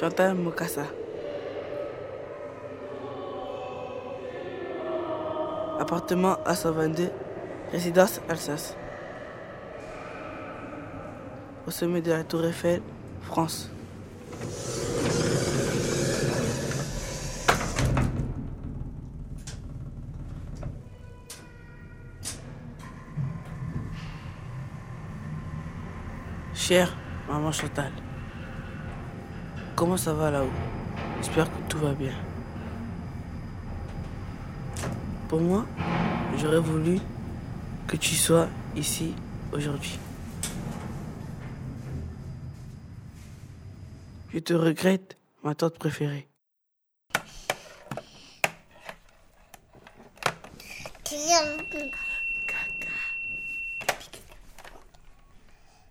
Chantal Mokassa. Appartement à 122, résidence Alsace. Au sommet de la Tour Eiffel, France. Chère maman Chantal, comment ça va là-haut J'espère que tout va bien. Pour moi, j'aurais voulu que tu sois ici aujourd'hui. Je te regrette, ma tante préférée.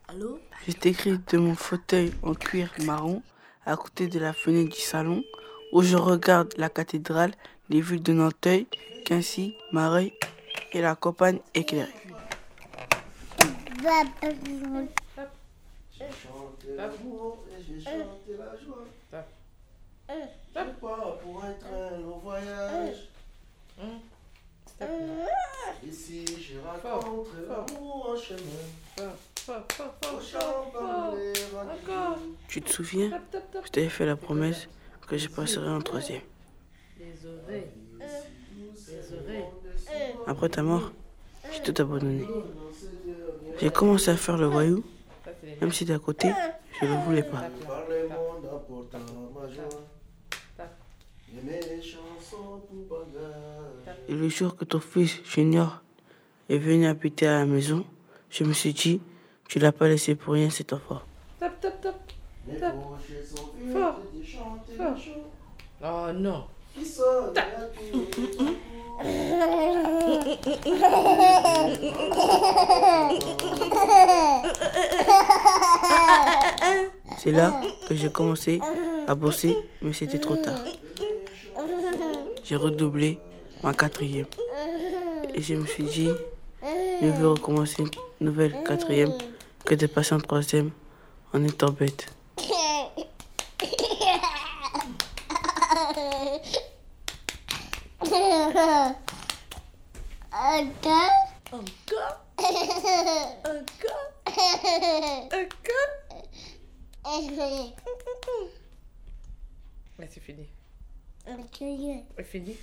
Allô Je t'écris de mon fauteuil en cuir marron à côté de la fenêtre du salon où je regarde la cathédrale, les vues de Nanteuil, Quincy, Mareuil et la campagne éclairée. J'ai chanté l'amour et j'ai chanté la joie. Je pars pour un train au voyage. Ici, je rencontre l'amour en chemin. Tu te souviens? Je t'avais fait la promesse que je passerai en troisième. Après ta mort, j'ai tout abandonné. J'ai commencé à faire le voyou, même si d'à côté, je ne voulais pas. Et le jour que ton fils Junior est venu habiter à la maison, je me suis dit, tu l'as pas laissé pour rien cet enfant. Top, top, top. Tape. Fort. Fort. Oh non. C'est là que j'ai commencé à bosser, mais c'était trop tard. J'ai redoublé ma quatrième. Et je me suis dit, mieux vaut recommencer une nouvelle quatrième que de passer en troisième en étant bête. Encore Encore Encore Mais c'est fini. C'est fini.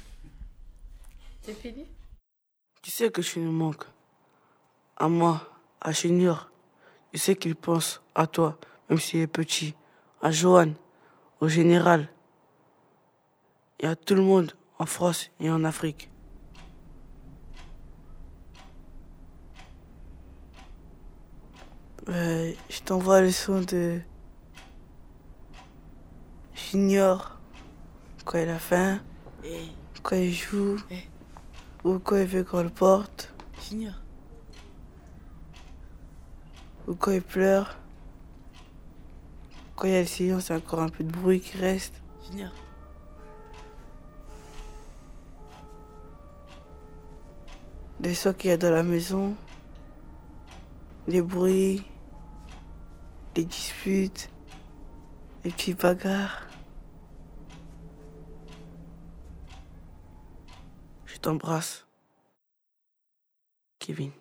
C'est fini Tu sais que je nous manque. À moi, à Junior. Tu sais qu'il pense à toi, même s'il est petit. À Johan, au général. Et à tout le monde en France et en Afrique. Euh, je t'envoie le son de Junior quand il a faim, Eh, quand il joue, Eh. ou quand il veut qu'on le porte. Junior. ou quand il pleure, quand il y a le silence, il y a encore un peu de bruit qui reste. Junior. des sons qu'il y a dans la maison, des bruits, des disputes, des petites bagarres. Je t'embrasse, Kevin.